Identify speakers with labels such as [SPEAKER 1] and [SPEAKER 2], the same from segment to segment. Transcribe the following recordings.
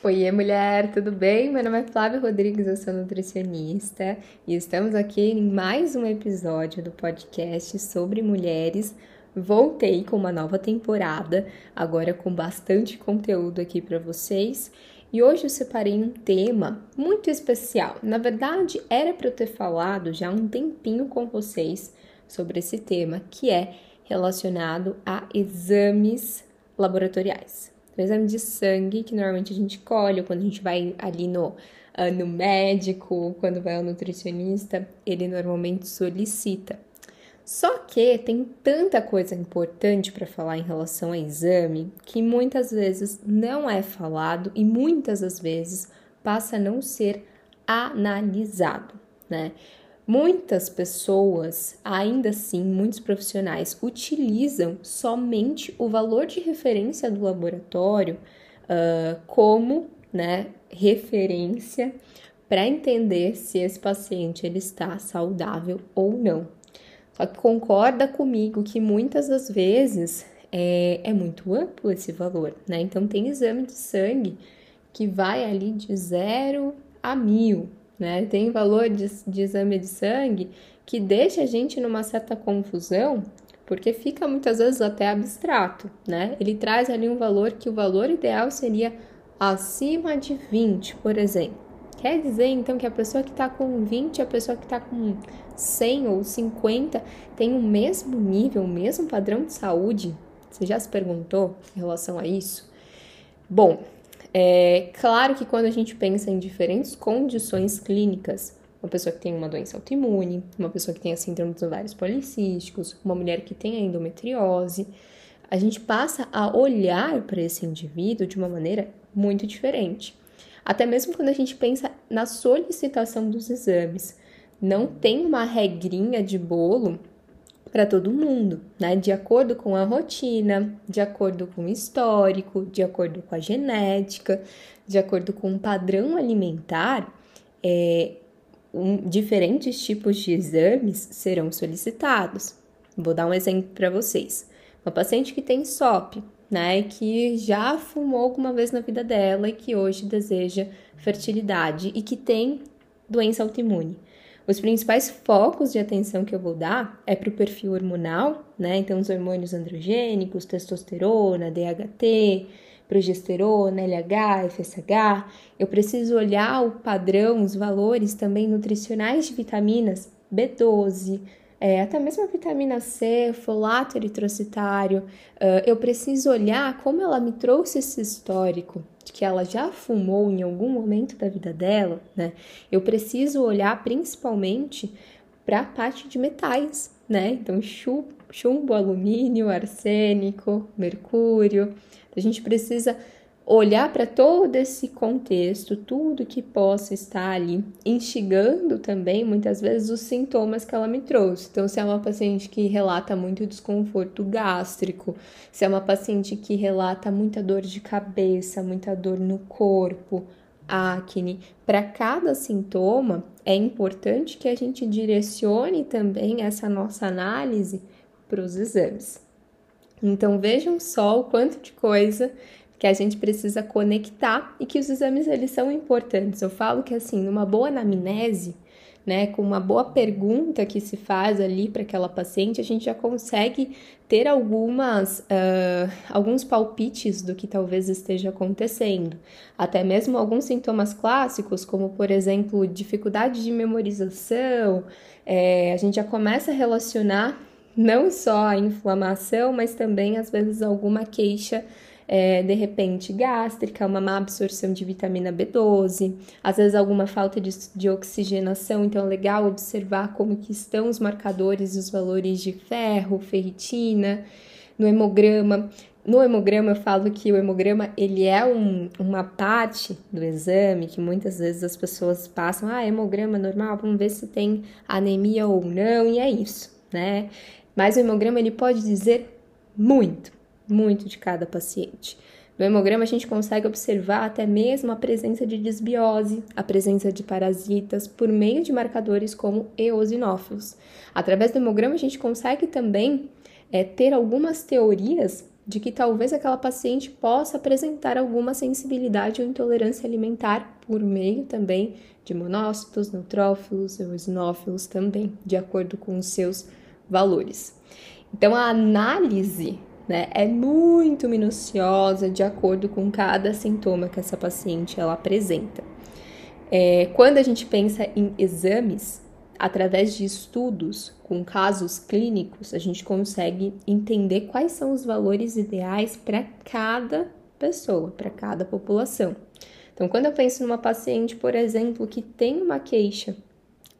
[SPEAKER 1] Oiê, mulher, tudo bem? Meu nome é Flávia Rodrigues, eu sou nutricionista e estamos aqui em mais um episódio do podcast sobre mulheres. Voltei com uma nova temporada, agora com bastante conteúdo aqui para vocês. E hoje eu separei um tema muito especial. Na verdade, era para eu ter falado já um tempinho com vocês sobre esse tema, que é relacionado a exames laboratoriais. Exame de sangue, que normalmente a gente colhe quando a gente vai ali no, uh, no médico, quando vai ao nutricionista, ele normalmente solicita. Só que tem tanta coisa importante para falar em relação a exame que muitas vezes não é falado e muitas das vezes passa a não ser analisado, né? Muitas pessoas, ainda assim, muitos profissionais utilizam somente o valor de referência do laboratório uh, como né, referência para entender se esse paciente ele está saudável ou não. Só que concorda comigo que muitas das vezes é, é muito amplo esse valor, né? Então tem exame de sangue que vai ali de zero a mil, né? Tem valor de, de exame de sangue que deixa a gente numa certa confusão, porque fica muitas vezes até abstrato, né? Ele traz ali um valor que o valor ideal seria acima de 20, por exemplo. Quer dizer então que a pessoa que está com 20 e a pessoa que está com 100 ou 50 tem o mesmo nível, o mesmo padrão de saúde? Você já se perguntou em relação a isso? Bom, é claro que quando a gente pensa em diferentes condições clínicas, uma pessoa que tem uma doença autoimune, uma pessoa que tem a síndrome dos ovários policísticos, uma mulher que tem a endometriose, a gente passa a olhar para esse indivíduo de uma maneira muito diferente. Até mesmo quando a gente pensa na solicitação dos exames, não tem uma regrinha de bolo para todo mundo, né? De acordo com a rotina, de acordo com o histórico, de acordo com a genética, de acordo com o padrão alimentar, é, um, diferentes tipos de exames serão solicitados. Vou dar um exemplo para vocês. Uma paciente que tem SOP, né, que já fumou alguma vez na vida dela e que hoje deseja fertilidade e que tem doença autoimune. Os principais focos de atenção que eu vou dar é para o perfil hormonal, né? Então, os hormônios androgênicos, testosterona, DHT, progesterona, LH, FSH. Eu preciso olhar o padrão, os valores também nutricionais de vitaminas B12, é, até mesmo a vitamina C, folato eritrocitário. Uh, eu preciso olhar como ela me trouxe esse histórico de que ela já fumou em algum momento da vida dela, né? Eu preciso olhar principalmente para a parte de metais, né? Então, chumbo, chumbo, alumínio, arsênico, mercúrio. A gente precisa olhar para todo esse contexto, tudo que possa estar ali, instigando também muitas vezes os sintomas que ela me trouxe. Então, se é uma paciente que relata muito desconforto gástrico, se é uma paciente que relata muita dor de cabeça, muita dor no corpo, acne, para cada sintoma é importante que a gente direcione também essa nossa análise para os exames. Então vejam só o quanto de coisa que a gente precisa conectar e que os exames eles são importantes. Eu falo que assim, numa boa anamnese, né, com uma boa pergunta que se faz ali para aquela paciente, a gente já consegue ter algumas uh, alguns palpites do que talvez esteja acontecendo, até mesmo alguns sintomas clássicos, como por exemplo dificuldade de memorização, é, a gente já começa a relacionar não só a inflamação, mas também às vezes alguma queixa é, de repente gástrica, uma má absorção de vitamina B12, às vezes alguma falta de, de oxigenação, então é legal observar como que estão os marcadores e os valores de ferro, ferritina, no hemograma. No hemograma eu falo que o hemograma ele é um, uma parte do exame que muitas vezes as pessoas passam, ah, hemograma normal, vamos ver se tem anemia ou não, e é isso, né? Mas o hemograma ele pode dizer muito muito de cada paciente. No hemograma, a gente consegue observar até mesmo a presença de desbiose, a presença de parasitas, por meio de marcadores como eosinófilos. Através do hemograma, a gente consegue também é, ter algumas teorias de que talvez aquela paciente possa apresentar alguma sensibilidade ou intolerância alimentar por meio também de monócitos, neutrófilos, eosinófilos também, de acordo com os seus valores. Então a análise né, é muito minuciosa de acordo com cada sintoma que essa paciente ela apresenta. É, quando a gente pensa em exames, através de estudos com casos clínicos, a gente consegue entender quais são os valores ideais para cada pessoa, para cada população. Então, quando eu penso numa paciente, por exemplo, que tem uma queixa,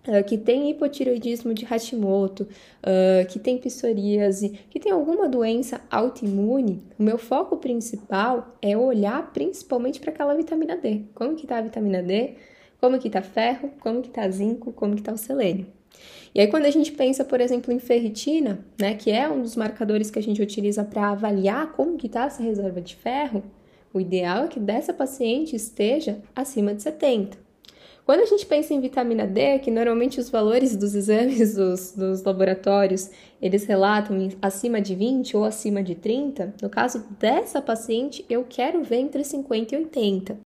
[SPEAKER 1] uh, que tem hipotiroidismo de Hashimoto, uh, que tem psoríase, que tem alguma doença autoimune, o meu foco principal é olhar principalmente para aquela vitamina D. Como que está a vitamina D? Como que está ferro? Como que está zinco? Como que está o selênio? E aí, quando a gente pensa, por exemplo, em ferritina, né, que é um dos marcadores que a gente utiliza para avaliar como que está essa reserva de ferro, o ideal é que dessa paciente esteja acima de 70. Quando a gente pensa em vitamina D, que normalmente os valores dos exames dos, dos laboratórios, eles relatam acima de 20 ou acima de 30, no caso dessa paciente, eu quero ver entre 50 e 80.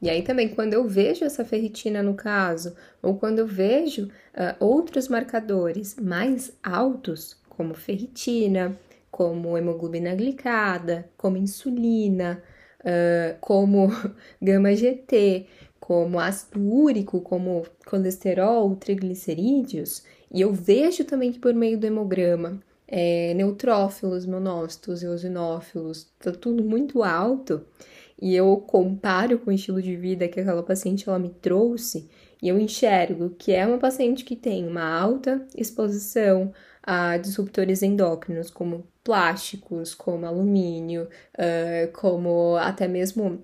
[SPEAKER 1] E aí também, quando eu vejo essa ferritina no caso, ou quando eu vejo uh, outros marcadores mais altos, como ferritina, como hemoglobina glicada, como insulina, uh, como gama GT, como ácido úrico, como colesterol, triglicerídeos, e eu vejo também que por meio do hemograma, é, neutrófilos, monócitos, eosinófilos, tá tudo muito alto, e eu comparo com o estilo de vida que aquela paciente ela me trouxe, e eu enxergo que é uma paciente que tem uma alta exposição a disruptores endócrinos, como plásticos, como alumínio, uh, como até mesmo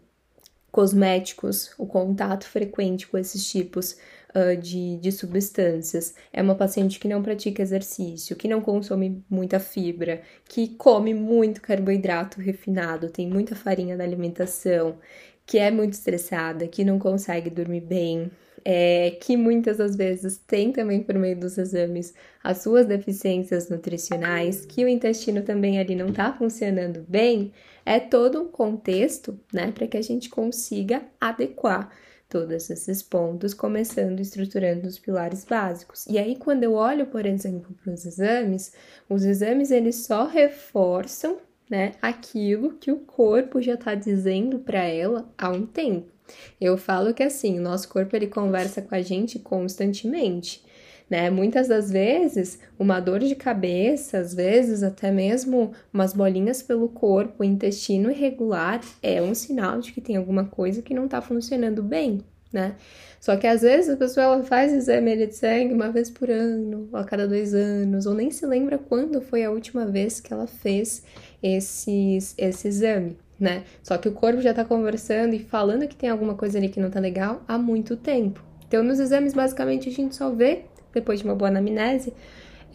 [SPEAKER 1] cosméticos, o contato frequente com esses tipos uh, de, de substâncias. É uma paciente que não pratica exercício, que não consome muita fibra, que come muito carboidrato refinado, tem muita farinha na alimentação, que é muito estressada, que não consegue dormir bem, é, que muitas das vezes tem também por meio dos exames as suas deficiências nutricionais, que o intestino também ali não está funcionando bem, é todo um contexto, né, para que a gente consiga adequar todos esses pontos, começando estruturando os pilares básicos. E aí, quando eu olho, por exemplo, para os exames, os exames eles só reforçam né, aquilo que o corpo já está dizendo para ela há um tempo. Eu falo que assim, o nosso corpo ele conversa com a gente constantemente. Né? Muitas das vezes, uma dor de cabeça, às vezes até mesmo umas bolinhas pelo corpo, intestino irregular, é um sinal de que tem alguma coisa que não está funcionando bem, né? Só que às vezes a pessoa ela faz exame de sangue uma vez por ano, ou a cada dois anos, ou nem se lembra quando foi a última vez que ela fez esses, esse exame né? Só que o corpo já tá conversando e falando que tem alguma coisa ali que não tá legal há muito tempo. Então, nos exames, basicamente, a gente só vê, depois de uma boa anamnese,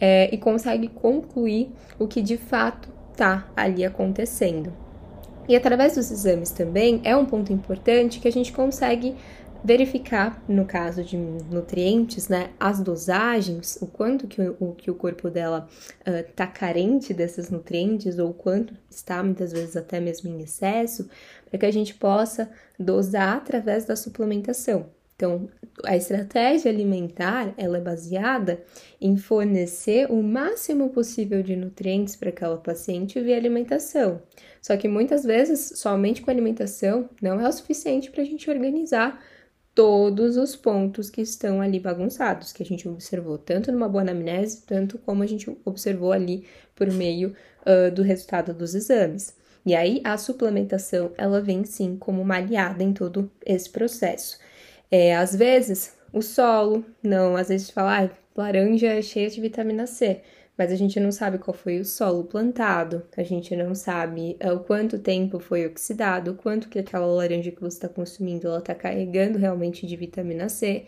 [SPEAKER 1] é, e consegue concluir o que de fato tá ali acontecendo. E através dos exames também é um ponto importante que a gente consegue verificar, no caso de nutrientes, né, as dosagens, o quanto que o, que o corpo dela está carente desses nutrientes ou quanto está muitas vezes até mesmo em excesso, para que a gente possa dosar através da suplementação. Então, a estratégia alimentar ela é baseada em fornecer o máximo possível de nutrientes para aquela paciente via alimentação. Só que muitas vezes, somente com alimentação não é o suficiente para a gente organizar todos os pontos que estão ali bagunçados, que a gente observou tanto numa boa anamnese, tanto como a gente observou ali por meio uh, do resultado dos exames. E aí a suplementação ela vem sim como uma aliada em todo esse processo. É, às vezes o solo, não, às vezes fala, ah, laranja é cheia de vitamina C mas a gente não sabe qual foi o solo plantado, a gente não sabe uh, o quanto tempo foi oxidado, o quanto que aquela laranja que você está consumindo ela está carregando realmente de vitamina C.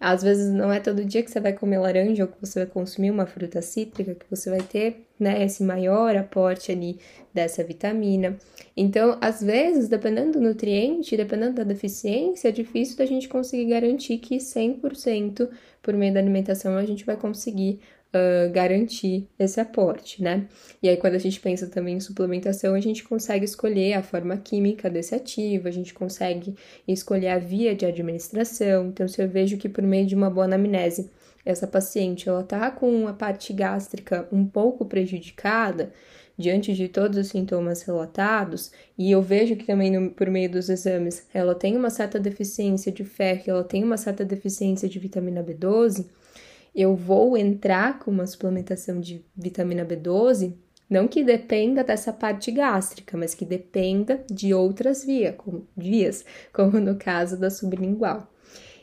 [SPEAKER 1] Às vezes não é todo dia que você vai comer laranja ou que você vai consumir uma fruta cítrica que você vai ter, né, esse maior aporte ali dessa vitamina. Então, às vezes, dependendo do nutriente, dependendo da deficiência, é difícil da gente conseguir garantir que 100% por meio da alimentação a gente vai conseguir uh, garantir esse aporte, né? E aí, quando a gente pensa também em suplementação, a gente consegue escolher a forma química desse ativo, a gente consegue escolher a via de administração. Então, se eu vejo que por meio de uma boa anamnese, essa paciente ela tá com a parte gástrica um pouco prejudicada, diante de todos os sintomas relatados, e eu vejo que também no, por meio dos exames ela tem uma certa deficiência de ferro, ela tem uma certa deficiência de vitamina B12, eu vou entrar com uma suplementação de vitamina B12, não que dependa dessa parte gástrica, mas que dependa de outras via, como, vias, como no caso da sublingual.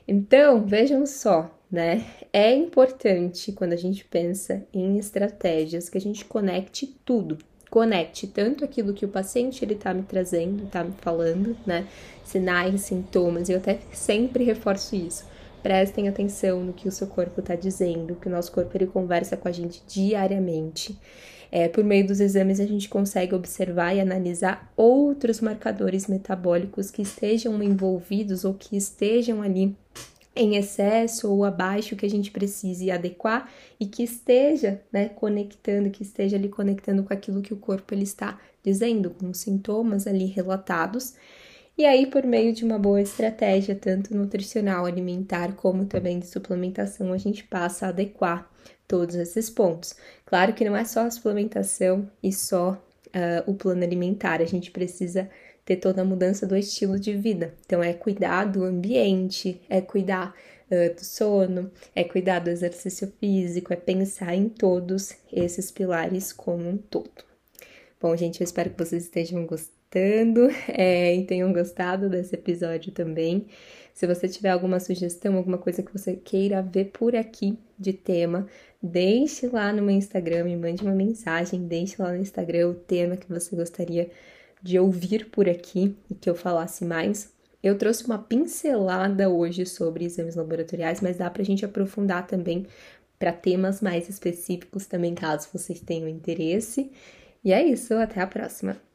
[SPEAKER 1] Então, vejam só, né? É importante quando a gente pensa em estratégias que a gente conecte tudo. Conecte tanto aquilo que o paciente ele tá me trazendo, tá me falando, né? Sinais, sintomas, eu até sempre reforço isso. Prestem atenção no que o seu corpo está dizendo, que o nosso corpo ele conversa com a gente diariamente. É, por meio dos exames, a gente consegue observar e analisar outros marcadores metabólicos que estejam envolvidos ou que estejam ali em excesso ou abaixo que a gente precise adequar e que esteja, né, conectando, que esteja ali conectando com aquilo que o corpo ele está dizendo, com os sintomas ali relatados. E aí, por meio de uma boa estratégia, tanto nutricional, alimentar, como também de suplementação, a gente passa a adequar todos esses pontos. Claro que não é só a suplementação e só uh, o plano alimentar, a gente precisa ter toda a mudança do estilo de vida. Então, é cuidar do ambiente, é cuidar uh, do sono, é cuidar do exercício físico, é pensar em todos esses pilares como um todo. Bom, gente, eu espero que vocês estejam gostando é, e tenham gostado desse episódio também. Se você tiver alguma sugestão, alguma coisa que você queira ver por aqui de tema, deixe lá no meu Instagram, me mande uma mensagem, deixe lá no Instagram o tema que você gostaria de ouvir por aqui e que eu falasse mais. Eu trouxe uma pincelada hoje sobre exames laboratoriais, mas dá para a gente aprofundar também para temas mais específicos também, caso vocês tenham interesse. E é isso, até a próxima!